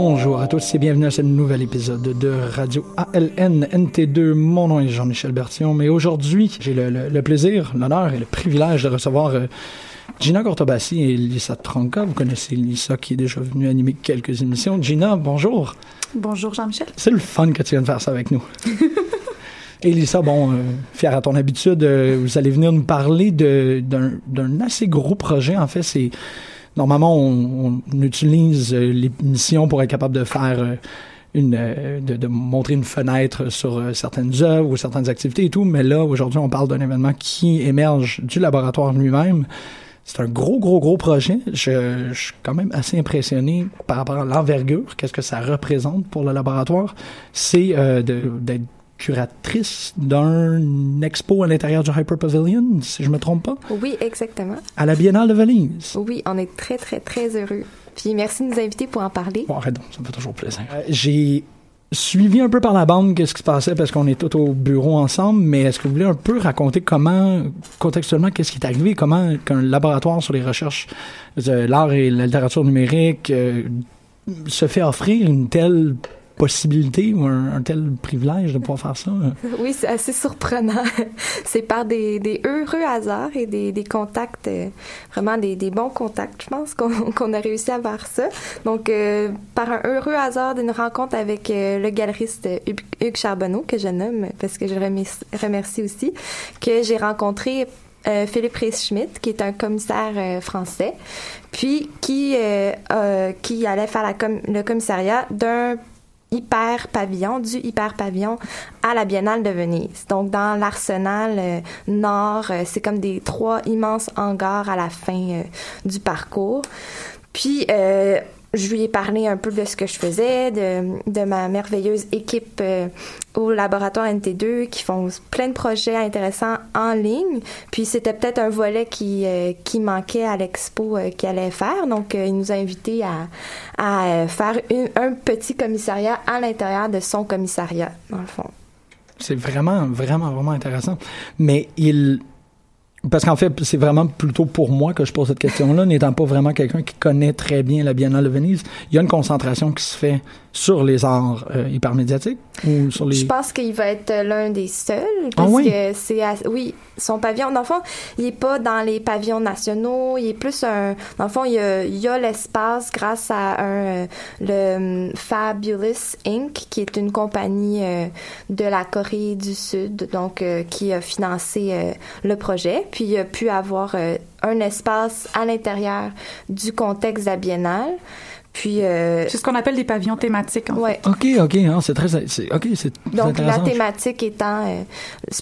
Bonjour à tous et bienvenue à ce nouvel épisode de Radio ALN NT2. Mon nom est Jean-Michel Bertillon, mais aujourd'hui, j'ai le, le- le plaisir, l'honneur et le privilège de recevoir euh, Gina Cortobassi et Lisa Tronca. Vous connaissez Lisa qui est déjà venue animer quelques émissions. Gina, bonjour. Bonjour Jean-Michel. C'est le fun que tu viennes faire ça avec nous. Et Lisa, bon, euh, fier à ton habitude, euh, vous allez venir nous parler de- d'un d'un assez gros projet. En fait, c'est normalement on, on utilise euh, l'émission pour être capable de faire euh, une, euh, de, montrer une fenêtre sur certaines œuvres ou certaines activités et tout. Mais là, aujourd'hui, on parle d'un événement qui émerge du laboratoire lui-même. C'est un gros, gros, gros projet. Je, suis quand même assez impressionné par rapport à l'envergure, qu'est-ce que ça représente pour le laboratoire. C'est euh, d'être curatrice d'un expo à l'intérieur du Hyper Pavilion, si je me trompe pas, Oui, exactement. à la Biennale de Venise. Oui, on est très, très, très heureux. Puis merci de nous inviter pour en parler. Bon, arrête donc, ça me fait toujours plaisir. Euh, J'ai suivi un peu par la bande qu'est-ce qui se passait parce qu'on est tous au bureau ensemble, mais est-ce que vous voulez un peu raconter comment, contextuellement, qu'est-ce qui est arrivé, comment qu'un laboratoire sur les recherches de l'art et la littérature numérique euh, se fait offrir une telle possibilité ou un, tel privilège de pouvoir faire ça? Oui, c'est assez surprenant. c'est par des, heureux hasards et des, contacts, euh, vraiment des, bons contacts, je pense, qu'on a réussi à faire ça. Donc, euh, par un heureux hasard d'une rencontre avec euh, le galeriste Hugues Charbonneau, que je nomme parce que je remercie, aussi, que j'ai rencontré Philippe Reis-Schmidt, qui est un commissaire français, puis qui, allait faire le commissariat d'un hyper pavillon, du hyper pavillon à la Biennale de Venise. Donc dans l'arsenal euh, nord, euh, c'est comme des trois immenses hangars à la fin euh, du parcours. Puis je lui ai parlé un peu de ce que je faisais, de, de ma merveilleuse équipe euh, au laboratoire NT2 qui font plein de projets intéressants en ligne. Puis c'était peut-être un volet qui, euh, qui manquait à l'expo euh, qu'il allait faire. Donc il nous a invités à, à faire un petit commissariat à l'intérieur de son commissariat, dans le fond. C'est vraiment, vraiment, vraiment intéressant. Mais il. Parce qu'en fait, c'est vraiment plutôt pour moi que je pose cette question-là, n'étant pas vraiment quelqu'un qui connaît très bien la Biennale de Venise. Il y a une concentration qui se fait sur les arts euh, hypermédiatiques ou sur les. Je pense qu'il va être l'un des seuls Ah parce oui? que c'est à- oui son pavillon dans le fond il est pas dans les pavillons nationaux il est plus un dans le fond il y a, il y a l'espace grâce à un euh, le hum, Fabulous Inc qui est une compagnie euh, de la Corée du Sud donc euh, qui a financé le projet puis il a pu avoir un espace à l'intérieur du contexte de la biennale puis euh, C'est ce qu'on appelle des pavillons thématiques. En fait. ouais Ok, ok, hein, c'est très, c'est, ok, c'est c'est Donc la thématique étant, euh,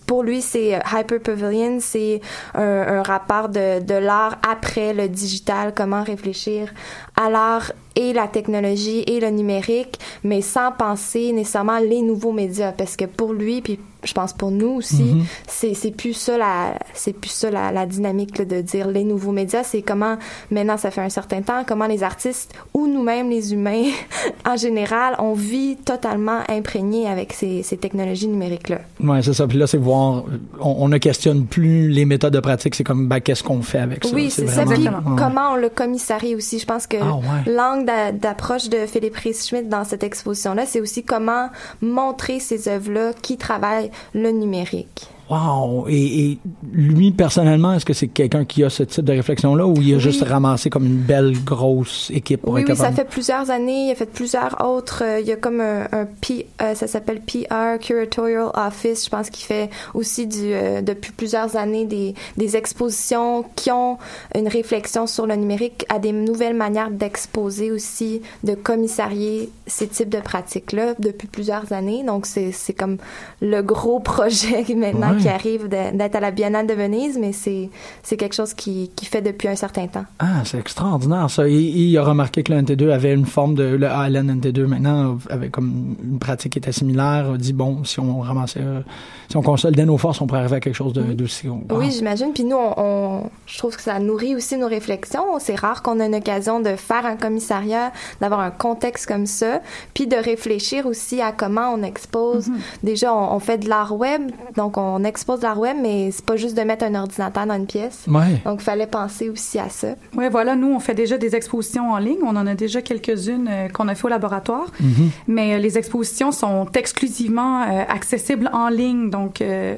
pour lui c'est euh, Hyper Pavilion, c'est un, un rapport de, de l'art après le digital, comment réfléchir à l'art et la technologie et le numérique, mais sans penser nécessairement les nouveaux médias, parce que pour lui, puis je pense pour nous aussi, Mhm. c'est c'est plus ça la c'est plus ça la, la dynamique là, de dire les nouveaux médias, c'est comment maintenant ça fait un certain temps, comment les artistes ou nous-mêmes les humains en général, on vit totalement imprégné avec ces, ces technologies numériques là. Ouais, c'est ça. Puis là, c'est voir, on, on ne questionne plus les méthodes de pratique. C'est comme, ben, qu'est-ce qu'on fait avec ça? Oui, c'est ça. vraiment- Puis ouais. comment on le commissarie aussi. Je pense que Ah, ouais. l'angle d'a- d'approche de Philippe Reis-Schmidt dans cette exposition-là, c'est aussi comment montrer ces œuvres-là qui travaillent le numérique. Wow! Et, et lui, personnellement, est-ce que c'est quelqu'un qui a ce type de réflexion-là ou il a Oui. juste ramassé comme une belle grosse équipe pour Oui, être oui, ça fait plusieurs années. Il a fait plusieurs autres. euh, il y a comme un, un P, euh, ça s'appelle PR Curatorial Office. Je pense qu'il fait aussi du euh, depuis plusieurs années des, des expositions qui ont une réflexion sur le numérique, à des nouvelles manières d'exposer aussi, de commissarier ces types de pratiques-là depuis plusieurs années. Donc c'est c'est comme le gros projet maintenant Ouais. Qui arrive d'être à la Biennale de Venise, mais c'est quelque chose qui qui fait depuis un certain temps. Ah, c'est extraordinaire, ça. Il a remarqué que le NT2 avait une forme de, le ALN NT2 maintenant avait comme une pratique qui était similaire. A dit, bon, si on ramassait, euh, si on consolidait nos forces, on pourrait arriver à quelque chose de, d'aussi. wow. Oui, j'imagine. Puis nous, on, on- je trouve que ça nourrit aussi nos réflexions. C'est rare qu'on ait une occasion de faire un commissariat, d'avoir un contexte comme ça, puis de réfléchir aussi à comment on expose. Déjà, on, on fait de l'art web, donc on expose de l'art web, mais c'est pas juste de mettre un ordinateur dans une pièce. Ouais. Donc, il fallait penser aussi à ça. Ouais, voilà, nous, on fait déjà des expositions en ligne. On en a déjà quelques-unes euh, qu'on a fait au laboratoire. Mhm. Mais euh, les expositions sont exclusivement euh, accessibles en ligne. Donc, euh,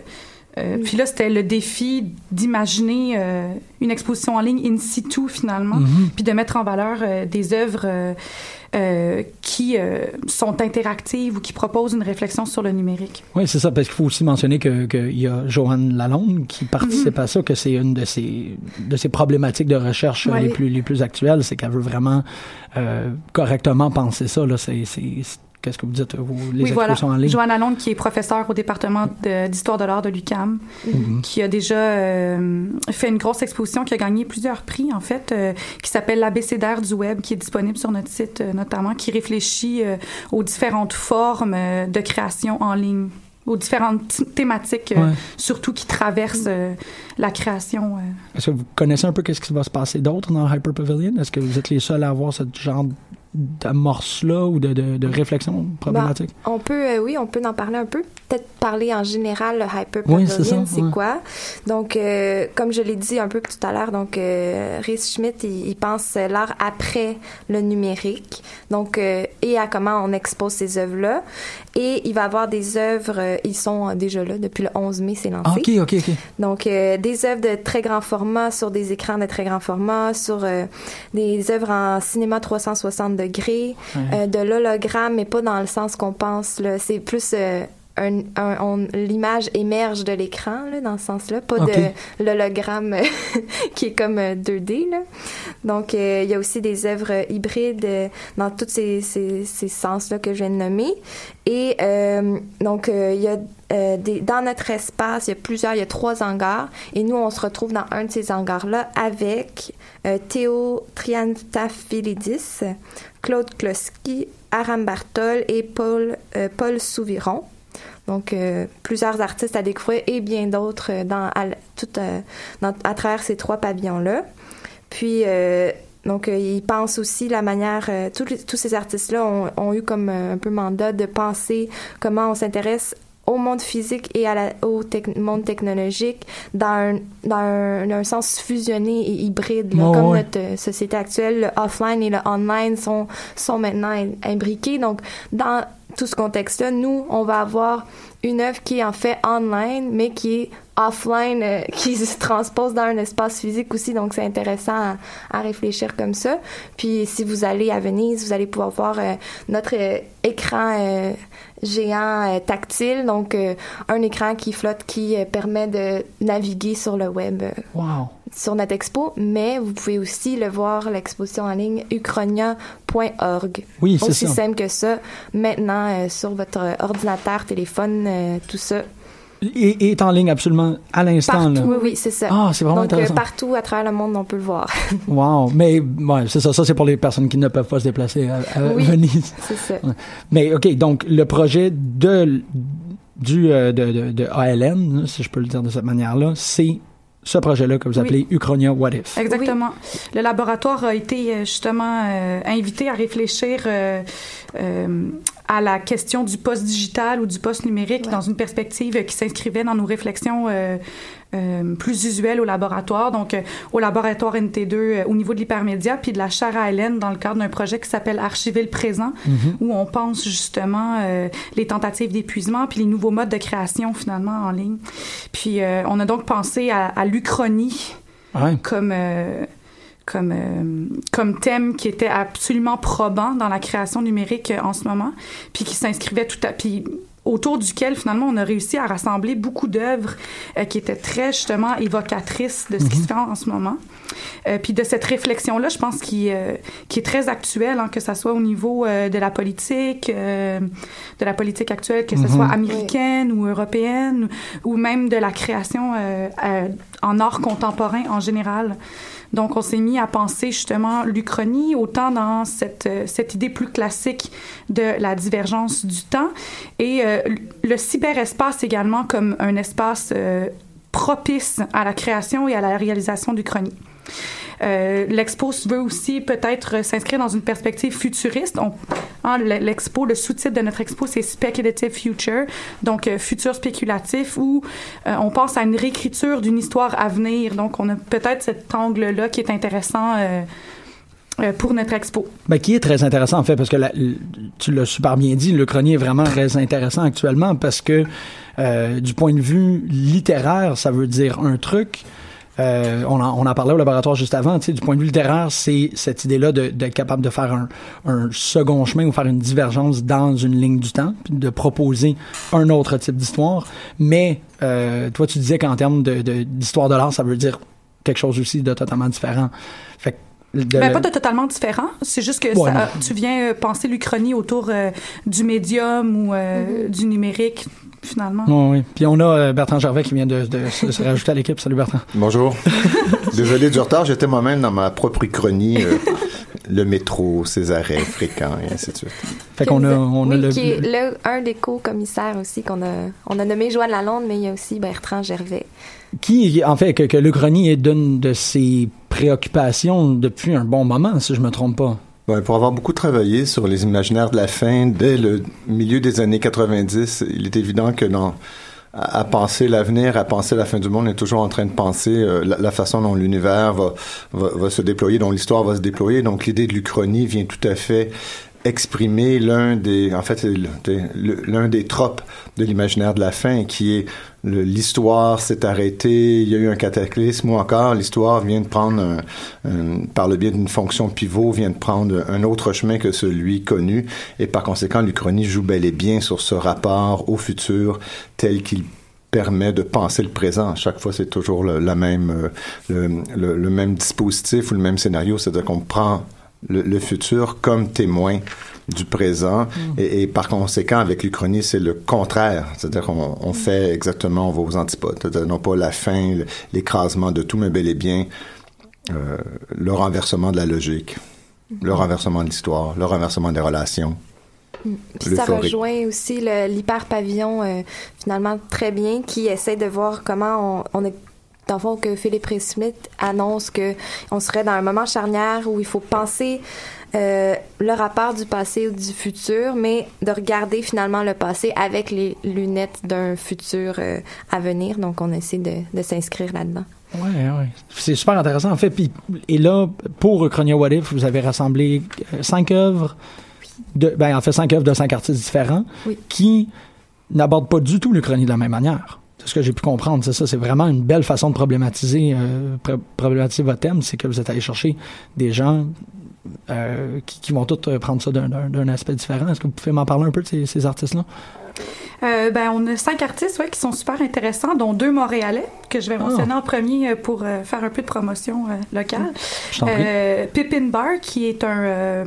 euh, puis là, c'était le défi d'imaginer euh, une exposition en ligne in situ, finalement, Mhm. puis de mettre en valeur euh, des œuvres euh, qui euh, sont interactives ou qui proposent une réflexion sur le numérique. Oui, c'est ça, parce qu'il faut aussi mentionner que qu'il y a Joanne Lalonde qui participe Mhm. à ça, que c'est une de ses de ses problématiques de recherche Ouais. les plus les plus actuelles, c'est qu'elle veut vraiment euh, correctement penser ça. Là, c'est- qu'est-ce que vous dites vous, les oui, voilà. expositions en ligne? Joanne Lalonde, qui est professeure au département d'histoire de l'art de l'UQAM, Mhm. qui a déjà euh, fait une grosse exposition, qui a gagné plusieurs prix, en fait, euh, qui s'appelle l'abécédaire du web, qui est disponible sur notre site, euh, notamment, qui réfléchit aux différentes formes de création en ligne aux différentes thématiques, euh, surtout qui traversent euh, la création. euh. Est-ce que vous connaissez un peu qu'est-ce qui va se passer d'autre dans le Hyper Pavilion? Est-ce que vous êtes les seuls à avoir ce genre d'amorce-là ou de, de, de réflexion problématique? Bah, on peut, euh, oui, on peut en parler un peu. Peut-être parler en général, le hyper Oui, c'est ça, c'est ouais. quoi? Donc, euh, comme je l'ai dit un peu tout à l'heure, donc, euh, Rhys Schmidt, il, il pense l'art après le numérique. Donc, euh, et à comment on expose ces œuvres-là. Et il va avoir des œuvres, euh, ils sont déjà là depuis le 11 mai, c'est lancé. Ah, ok, ok, ok. Donc, euh, des œuvres de très grand format sur des écrans de très grand format, sur euh, des œuvres en cinéma 360 degrés, euh, de l'hologramme, mais pas dans le sens qu'on pense. là. C'est plus... euh, un, un- on- l'image émerge de l'écran dans ce sens-là, pas de l'hologramme euh, qui est comme euh, 2D. Là. Donc, euh, il y a aussi des œuvres hybrides euh, dans tous ces, ces, ces sens-là que je viens de nommer. Et euh, donc, euh, il y a euh, des, dans notre espace, il y a plusieurs, il y a trois hangars. Et nous, on se retrouve dans un de ces hangars-là avec euh, Théo Triantafilidis, Claude Kloski, Aram Bartol et Paul, euh, Paul Souviron. Donc, euh, plusieurs artistes à découvrir et bien d'autres euh, dans, à, tout, euh, dans- à travers ces trois pavillons-là. Puis, euh, donc, euh, ils pensent aussi la manière... euh, tous, les- tous ces artistes-là ont, ont eu comme un peu mandat de penser comment on s'intéresse au monde physique et à la- au tec- monde technologique dans un, dans un, un sens fusionné et hybride. là. Ouais, comme ouais. notre société actuelle, le offline et le online sont, sont maintenant im- imbriqués. Donc, dans tout ce contexte-là, nous, on va avoir une œuvre qui est en fait online, mais qui est offline, euh, qui se transpose dans un espace physique aussi. Donc, c'est intéressant à, à réfléchir comme ça. Puis, si vous allez à Venise, vous allez pouvoir voir euh, notre euh, écran géant tactile. Donc, un écran qui flotte, qui permet de naviguer sur le web. Wow. sur notre expo, mais vous pouvez aussi le voir, l'exposition en ligne, uchronia.org. Oui, c'est Aussi ça. simple que ça, maintenant, sur votre ordinateur, téléphone, tout ça. Et, et est en ligne absolument à l'instant. là. Partout, oui, oui, c'est ça. Ah, c'est vraiment Donc, euh, intéressant. partout à travers le monde, on peut le voir. Wow. Mais ouais, c'est ça. Ça, c'est pour les personnes qui ne peuvent pas se déplacer à, à Oui. Venise. c'est ça. Mais OK, donc le projet de du euh, de, de, de ALN, si je peux le dire de cette manière-là, c'est ce projet-là que vous Oui. appelez Uchronia What If. Exactement. Le laboratoire a été euh, justement euh, invité à réfléchir euh, euh, à la question du post-digital ou du post-numérique Ouais. dans une perspective qui s'inscrivait dans nos réflexions euh, euh, plus usuelles au laboratoire. Donc, euh, au laboratoire NT2 euh, au niveau de l'hypermédia, puis de la chaire à Hélène dans le cadre d'un projet qui s'appelle Archiver le présent, où on pense justement euh, les tentatives d'épuisement puis les nouveaux modes de création finalement en ligne. Puis, euh, on a donc pensé à, à l'Uchronie Ouais. comme euh, comme euh, comme thème qui était absolument probant dans la création numérique euh, en ce moment, puis qui s'inscrivait tout à puis autour duquel finalement on a réussi à rassembler beaucoup d'œuvres euh, qui étaient très justement évocatrices de ce qui se fait en, en ce moment. Euh, puis de cette réflexion là, je pense qui euh, qui est très actuelle, hein, que ça soit au niveau de la politique, de la politique actuelle, que ce Mhm. soit américaine ou européenne, ou, même de la création en art contemporain en général. Donc, on s'est mis à penser justement l'Uchronie, autant dans cette, euh, cette idée plus classique de la divergence du temps, et euh, le cyberespace également comme un espace euh, propice à la création et à la réalisation d'Uchronie. Euh, L'expo veut aussi peut-être s'inscrire dans une perspective futuriste. On- hein, le- L'expo, le sous-titre de notre expo, c'est Speculative Future, donc euh, futur spéculatif, où euh, on pense à une réécriture d'une histoire à venir. Donc, on a peut-être cet angle-là qui est intéressant pour notre expo. Ben, qui est très intéressant en fait parce que tu l'as super bien dit, le chronier est vraiment très intéressant actuellement parce que du point de vue littéraire, ça veut dire un truc. Euh, on, en, on en parlait au laboratoire juste avant. Tu sais, du point de vue littéraire, c'est cette idée-là de- d'être capable de faire un, un second chemin ou faire une divergence dans une ligne du temps, puis de proposer un autre type d'histoire. Mais euh, toi, tu disais qu'en termes de- de- d'histoire de, l'art, ça veut dire quelque chose aussi de totalement différent. Fait que de- Ben, pas de totalement différent. C'est juste que Ouais, ça- non. tu viens euh, penser l'Uchronie autour euh, du médium ou euh, du numérique, finalement. Oui, oui. Puis on a euh, Bertrand Gervais qui vient de, de se, se rajouter à l'équipe. Salut Bertrand. Bonjour. Désolé du retard, j'étais moi-même dans ma propre uchronie, euh, le métro, ses arrêts fréquents et ainsi de suite. Fait qu'on a, on a oui, le. qui est le, un des co-commissaires aussi qu'on a, on a nommé Joanne Lalonde, mais il y a aussi Bertrand Gervais. Qui, en fait, que, que l'Uchronie est d'une de ses préoccupations depuis un bon moment, si je me trompe pas. Pour avoir beaucoup travaillé sur les imaginaires de la fin dès le milieu des années 90, il est évident que dans à, penser l'avenir, à penser la fin du monde, on est toujours en train de penser euh, la, façon dont l'univers va, va, va se déployer, dont l'histoire va se déployer. Donc l'idée de l'Uchronie vient tout à fait exprimer l'un des, en fait, l'un des tropes de l'imaginaire de la fin, qui est l'histoire s'est arrêtée, il y a eu un cataclysme, ou encore l'histoire vient de prendre, un- par le biais d'une fonction pivot, vient de prendre un autre chemin que celui connu, et par conséquent, l'Uchronie joue bel et bien sur ce rapport au futur tel qu'il permet de penser le présent. Chaque fois, c'est toujours le, la même, euh, le même dispositif ou le même scénario, c'est-à-dire qu'on prend le, le futur comme témoin du présent. Et, et par conséquent avec l'Uchronie c'est le contraire. C'est-à-dire qu'on on fait exactement on va aux antipodes. C'est-à-dire non pas la fin l'écrasement de tout mais bel et bien euh, le renversement de la logique le renversement de l'histoire le renversement des relations. Puis ça rejoint aussi l'hyper-pavillon, euh, finalement, très bien, qui essaie de voir comment on, on est dans le fond, que Philippe Ray Smith annonce que on serait dans un moment charnière où il faut penser euh, le rapport du passé ou du futur, mais de regarder finalement le passé avec les lunettes d'un futur euh, à venir. Donc, on essaie de, de s'inscrire là-dedans. Ouais, ouais. C'est super intéressant, en fait. Puis, et là, pour Chronia What If, vous avez rassemblé euh, cinq œuvres, de, ben, en fait, cinq œuvres de cinq artistes différents Oui. qui n'abordent pas du tout l'Uchronie de la même manière. C'est ce que j'ai pu comprendre, c'est ça. C'est vraiment une belle façon de problématiser, euh, problématiser votre thème, c'est que vous êtes allé chercher des gens euh, qui, qui vont tous euh, prendre ça d'un- aspect différent. Est-ce que vous pouvez m'en parler un peu de ces, ces artistes-là? Euh, ben, on a cinq artistes ouais, qui sont super intéressants, dont deux Montréalais, que je vais mentionner en premier pour euh, faire un peu de promotion euh, locale. Pippin Barr, qui est un,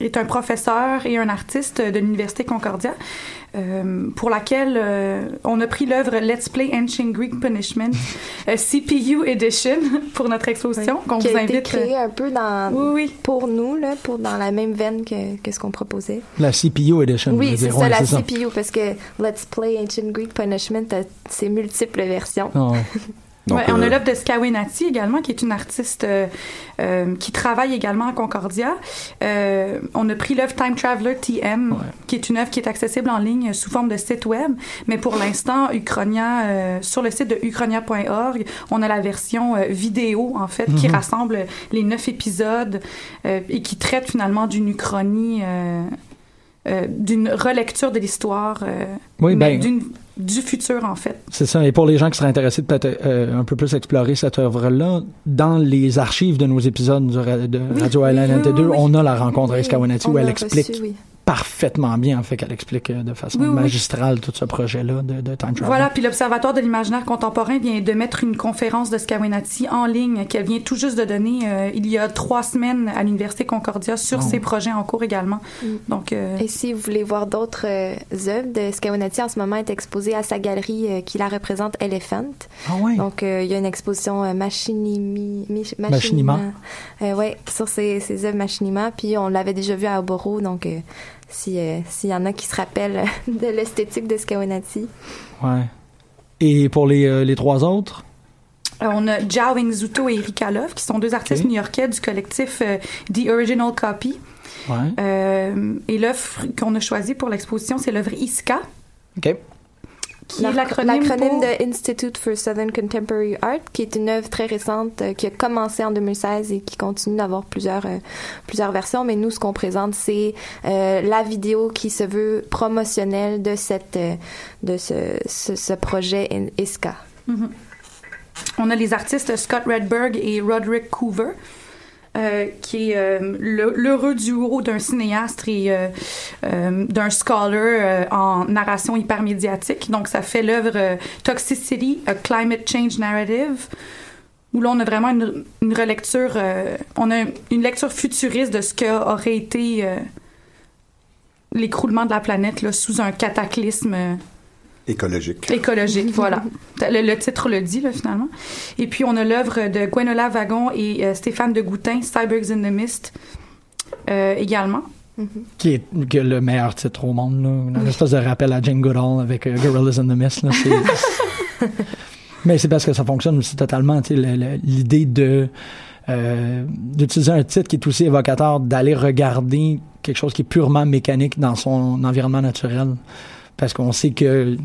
est un professeur et un artiste de l'Université Concordia, euh, pour laquelle euh, on a pris l'œuvre Let's Play Ancient Greek Punishment, euh, CPU Edition, pour notre exposition, qu'on qui vous a été invite. euh, créé un peu dans, Oui, oui. pour nous, là, pour dans la même veine que, que ce qu'on proposait. La CPU Edition. Oui, c'est ça, Ouais, la ça. CPU, parce que Let's Play Ancient Greek Punishment a ses multiples versions. Non. Donc, Ouais, on a l'œuvre de Skawinati également, qui est une artiste euh, euh, qui travaille également à Concordia. Euh, on a pris l'œuvre Time Traveler TM, Ouais. qui est une œuvre qui est accessible en ligne sous forme de site web. Mais pour l'instant, Uchronia, euh, sur le site de uchronia.org, on a la version euh, vidéo, en fait, qui Mhm. rassemble les neuf épisodes euh, et qui traite finalement d'une Uchronie, euh, euh, d'une relecture de l'histoire, Oui, ben, d'une- du futur, en fait. C'est ça. Et pour les gens qui seraient intéressés de peut-être euh, un peu plus explorer cette œuvre-là, dans les archives de nos épisodes de Oui, Radio Island oui, NT2, oui, oui. on a la rencontre Skawanati on où elle explique. Parfaitement bien, en fait, qu'elle explique euh, de façon Oui, oui. magistrale tout ce projet-là de, de Time Travel. Voilà, puis l'Observatoire de l'imaginaire contemporain vient de mettre une conférence de Skawinati en ligne qu'elle vient tout juste de donner euh, il y a trois semaines à l'Université Concordia sur Oh. ses projets en cours également. Mm. Donc, euh, Et si vous voulez voir d'autres euh, œuvres de Skawanati, en ce moment est exposée à sa galerie euh, qui la représente Elephant. Ah ouais. Donc, euh, il y a une exposition euh, Machinimi, Machinima. Euh, ouais, sur ses, ses œuvres Machinima. Puis on l'avait déjà vu à Oboro, donc euh, si, euh, s'il y en a qui se rappellent euh, de l'esthétique de Skawanati. Ouais. Et pour les, euh, les trois autres, on a Jao Ingzuto et Erika Love, qui sont deux artistes new-yorkais du collectif euh, The Original Copy. ouais. Euh, et l'œuvre qu'on a choisie pour l'exposition, c'est l'œuvre ISCA, OK. Qui est L'acr- l'acronyme pour... de Institute for Southern Contemporary Art, qui est une œuvre très récente euh, qui a commencé en 2016 et qui continue d'avoir plusieurs euh, plusieurs versions. Mais nous, ce qu'on présente, c'est euh, la vidéo qui se veut promotionnelle de cette de ce, ce, ce projet ISCA. Mhm. On a les artistes Scott Redberg et Roderick Coover. Euh, qui est euh, l'heureux duo d'un cinéaste et euh, euh, d'un scholar en narration hypermédiatique. Donc, ça fait l'œuvre Toxicity, a Climate Change Narrative, où là, on a vraiment une, relecture, on a une lecture futuriste de ce qu'aurait été l'écroulement de la planète sous un cataclysme écologique. écologique, voilà. Le, le titre le dit, là, finalement. Et puis, on a l'œuvre de Gwenola Wagon et euh, Stéphane de Goutin, Cybergs in the Mist, euh, également. Qui est que le meilleur titre au monde, là. Une espèce de rappel à Jane Goodall avec euh, Gorillas in the Mist, là. Mais c'est parce que ça fonctionne aussi totalement, l'idée de euh, d'utiliser un titre qui est aussi évocateur, d'aller regarder quelque chose qui est purement mécanique dans son environnement naturel parce qu'on sait que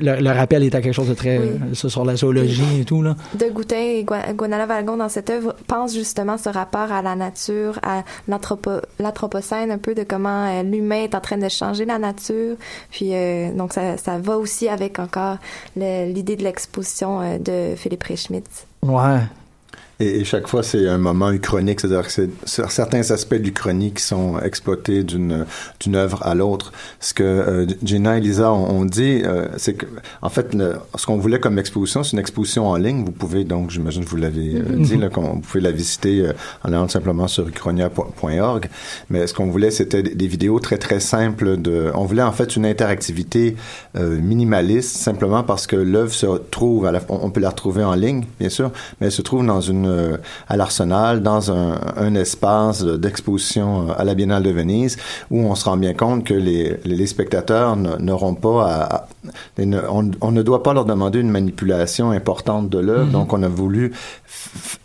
le, le, rappel est à quelque chose de très Oui. sur la zoologie et tout là. De Goutin et Gua- Guanala Valgon dans cette œuvre pensent justement ce rapport à la nature, à l'anthropo- l'anthropocène, un peu de comment euh, l'humain est en train de changer la nature. Puis euh, donc ça, ça va aussi avec encore le- l'idée de l'exposition euh, de Philippe Reichmitz. Ouais. Et, et chaque fois, c'est un moment uchronique, c'est-à-dire que c'est certains aspects de l'Uchronie qui sont exploités d'une d'une œuvre à l'autre. Ce que euh, Gina et Lisa ont, ont dit, euh, c'est que, en fait, le- ce qu'on voulait comme exposition, c'est une exposition en ligne. Vous pouvez donc, j'imagine que vous l'avez euh, Mhm. dit, là, qu'on- vous pouvez la visiter en allant simplement sur uchronia.org. Mais ce qu'on voulait, c'était des, des vidéos très très simples. De, on voulait en fait une interactivité minimaliste, simplement parce que l'œuvre se trouve, à la, on, on peut la retrouver en ligne, bien sûr, mais elle se trouve dans une euh, à l'Arsenal, dans un, un espace d'exposition euh, à la Biennale de Venise, où on se rend bien compte que les, les spectateurs n'auront pas à, à- ne- on, on ne doit pas leur demander une manipulation importante de l'œuvre, Mhm. donc on a voulu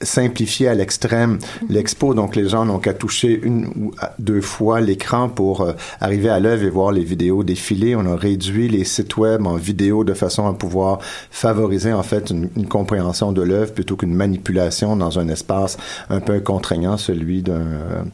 simplifier à l'extrême l'expo, donc les gens n'ont qu'à toucher une ou deux fois l'écran pour euh, arriver à l'œuvre et voir les vidéos défiler. On a réduit les sites web en vidéo de façon à pouvoir favoriser en fait une, une compréhension de l'œuvre plutôt qu'une manipulation dans un espace un peu contraignant, celui d'un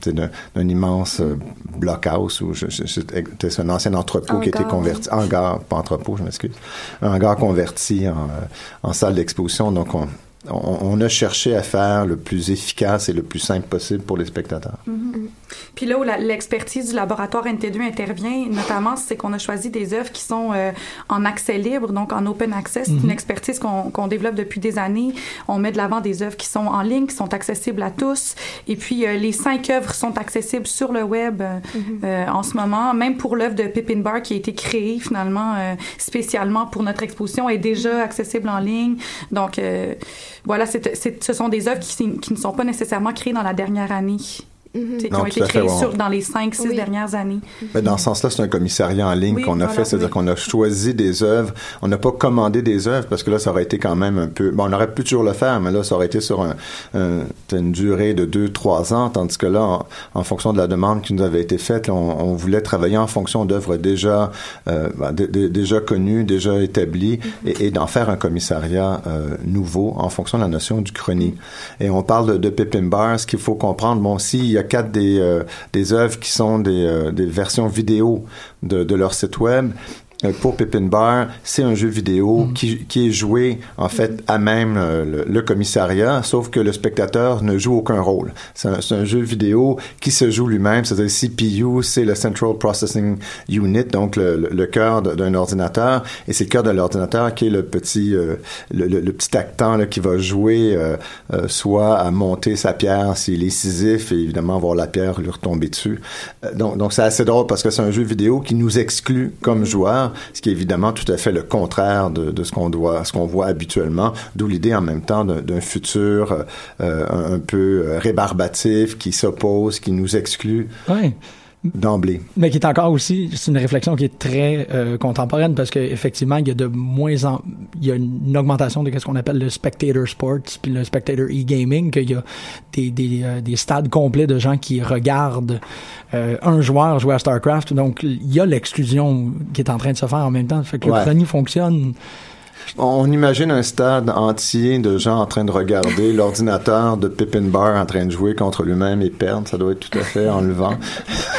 euh, immense euh, blockhouse ou c'est un ancien entrepôt qui a été Hangar. converti hangar, pas entrepôt, je m'excuse, un hangar converti en, euh, en salle d'exposition. Donc on, on, on a cherché à faire le plus efficace et le plus simple possible pour les spectateurs. Mhm. Puis là où l'expertise du laboratoire NT2 intervient, notamment, c'est qu'on a choisi des œuvres qui sont euh, en accès libre, donc en open access. C'est une expertise qu'on développe depuis des années. On met de l'avant des œuvres qui sont en ligne, qui sont accessibles à tous. Et puis, euh, les cinq œuvres sont accessibles sur le web euh, euh, en ce moment. Même pour l'œuvre de Pippin Bar qui a été créée finalement euh, spécialement pour notre exposition est déjà accessible en ligne. Donc, voilà, ce sont des œuvres qui ne sont pas nécessairement créées dans la dernière année. Sais, qui Non, ont tout été fait, ouais. sur, dans les 5-6 dernières années. Mais dans ce sens-là, c'est un commissariat en ligne Oui, qu'on a voilà, fait, c'est-à-dire oui. qu'on a choisi des œuvres. On n'a pas commandé des œuvres parce que là, ça aurait été quand même un peu. Bon, on aurait pu toujours le faire, mais là, ça aurait été sur un, un- une durée de deux, trois ans, tandis que là, en, en fonction de la demande qui nous avait été faite, là, on, on voulait travailler en fonction d'œuvres déjà, euh, ben, dé- dé- déjà connues, déjà établies, et, et d'en faire un commissariat euh, nouveau en fonction de la notion du chrony. Et on parle de, de Pippin Bar. Ce qu'il faut comprendre, bon, s'il y a quatre des, euh, des œuvres qui sont des, euh, des versions vidéo de, de leur site web, pour Pippin Bar, c'est un jeu vidéo qui, qui est joué en fait à même euh, le, le commissariat, sauf que le spectateur ne joue aucun rôle. C'est un, c'est un jeu vidéo qui se joue lui-même, c'est-à-dire CPU, c'est le Central Processing Unit, donc le, le, le cœur d'un ordinateur, et c'est le cœur de l'ordinateur qui est le petit euh, le, le- petit actant là, qui va jouer euh, euh, soit à monter sa pierre s'il est scisif et évidemment voir la pierre lui retomber dessus. Euh, donc donc c'est assez drôle parce que c'est un jeu vidéo qui nous exclut comme joueurs, ce qui est évidemment tout à fait le contraire de, ce qu'on voit habituellement, d'où l'idée en même temps d'un futur euh, un, peu euh, rébarbatif qui s'oppose, qui nous exclut Ouais. D'emblée. Mais qui est encore aussi, c'est une réflexion qui est très euh, contemporaine parce qu'effectivement, il y a de moins en, il y a une augmentation de ce qu'on appelle le spectator sports puis le spectator e-gaming, qu'il y a des, des, euh, des stades complets de gens qui regardent euh, un joueur jouer à StarCraft. Donc, il y a l'exclusion qui est en train de se faire en même temps. Fait que Ouais. le fonctionne. On imagine un stade entier de gens en train de regarder l'ordinateur de Pippin Bar en train de jouer contre lui-même et perdre. Ça doit être tout à fait enlevant.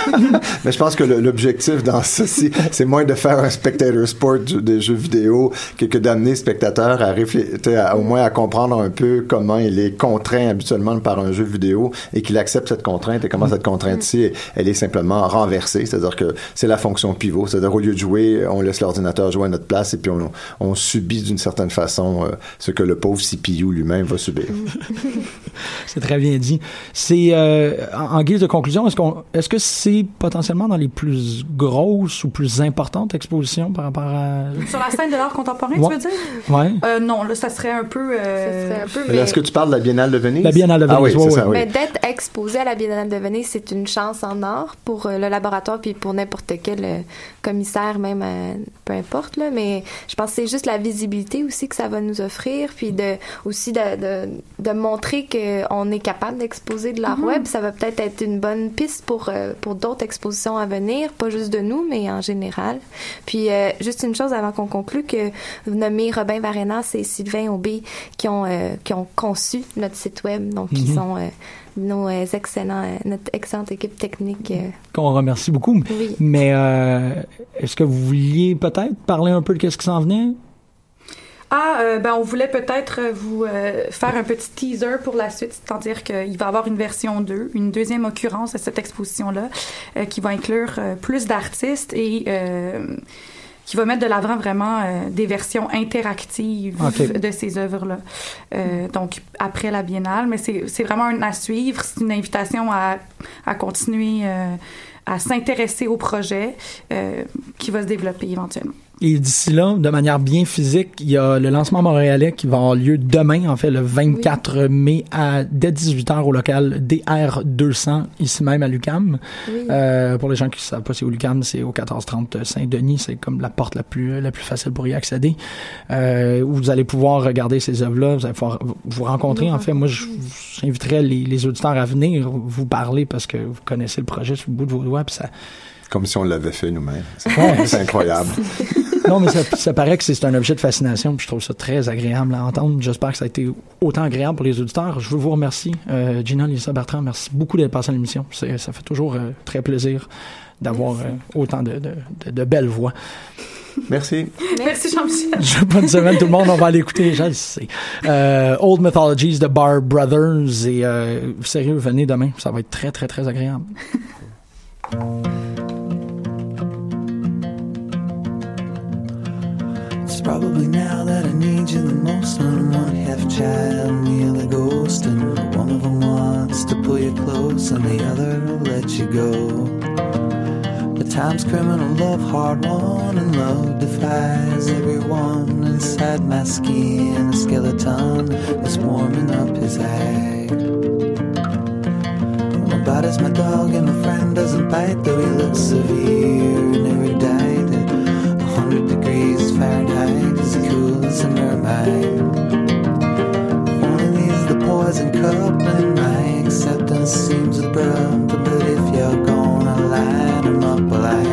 Mais je pense que l'objectif dans ceci, c'est moins de faire un spectator sport des jeux vidéo que, d'amener le spectateur à réfléchir, au moins à comprendre un peu comment il est contraint habituellement par un jeu vidéo et qu'il accepte cette contrainte et comment cette contrainte-ci, elle est simplement renversée. C'est-à-dire que c'est la fonction pivot. C'est-à-dire au lieu de jouer, on laisse l'ordinateur jouer à notre place et puis on subit d'une certaine façon euh, ce que le pauvre CPU lui-même va subir. C'est très bien dit. C'est euh, en, en guise de conclusion, est-ce qu'on, est-ce que c'est potentiellement dans les plus grosses ou plus importantes expositions par rapport à Sur la scène de l'art contemporain, Ouais. tu veux dire? Ouais. Euh, non, là, ça serait un peu... euh, Mais Est-ce que tu parles de la Biennale de Venise? La Biennale de Ah oui, Venise, ouais, ça, oui. Mais d'être exposé à la Biennale de Venise, c'est une chance en or pour euh, le laboratoire puis pour n'importe quel euh, commissaire, même euh, peu importe. Là, mais je pense que c'est juste la, vis- visibilité aussi que ça va nous offrir, puis de aussi de, de, de montrer qu'on est capable d'exposer de l'art Mhm. web. Ça va peut-être être une bonne piste pour, euh, pour d'autres expositions à venir, pas juste de nous, mais en général. Puis euh, juste une chose avant qu'on conclue, que vous nommez Robin Varenas et Sylvain Aubé qui ont, euh, qui ont conçu notre site web, donc qui Mhm. sont euh, nos excellents, notre excellente équipe technique. Qu'on remercie beaucoup. Oui. Mais euh, est-ce que vous vouliez peut-être parler un peu de ce qui s'en venait? Ah, euh, ben, on voulait peut-être euh, vous euh, faire un petit teaser pour la suite, c'est-à-dire qu'il va y avoir une version 2, une deuxième occurrence de cette exposition-là, euh, qui va inclure plus d'artistes et qui va mettre de l'avant vraiment des versions interactives de ces œuvres-là. Donc, après la biennale, mais c'est vraiment un à suivre. C'est une invitation à, à continuer à s'intéresser au projet qui va se développer éventuellement. Et d'ici là, de manière bien physique, il y a le lancement montréalais qui va avoir lieu demain, en fait, le 24 mai, à, dès 18h au local DR200, ici même à l'UCAM. Oui. Euh, pour les gens qui ne savent pas c'est où l'UCAM, c'est au 1430 Saint-Denis. C'est comme la porte la plus, la plus facile pour y accéder. Euh, où vous allez pouvoir regarder ces œuvres-là. Vous allez pouvoir vous rencontrer. En fait, moi, j'inviterais les, les auditeurs à venir vous parler parce que vous connaissez le projet sur le bout de vos doigts. Puis ça, Comme si on l'avait fait nous-mêmes. C'est incroyable. non, mais ça, ça paraît que c'est un objet de fascination, puis je trouve ça très agréable à entendre. J'espère que ça a été autant agréable pour les auditeurs. Je veux vous remercier, euh, Gina, Lisa, Bertrand, merci beaucoup d'être passé à l'émission. Ça fait toujours euh, très plaisir d'avoir euh, autant de, de, de- de belles voix. Merci. Merci Jean-Michel. Je- Bonne semaine tout le monde, on va aller écouter, je le sais. Euh, Old Mythologies de Bar Brothers, et euh, sérieux, venez demain, ça va être très, très, très agréable. Probably now that I need you the most. I'm one half child and the other ghost, and one of them wants to pull you close, and the other let you go. The time's criminal, love hard won, and love defies everyone. Inside my skin, a skeleton is warming up his eye. My body's my dog, and my friend doesn't bite, though he looks severe. Cool as a mermaid. Only leaves the poison cup, and my acceptance seems abrupt. But if you're gonna line 'em up, well, I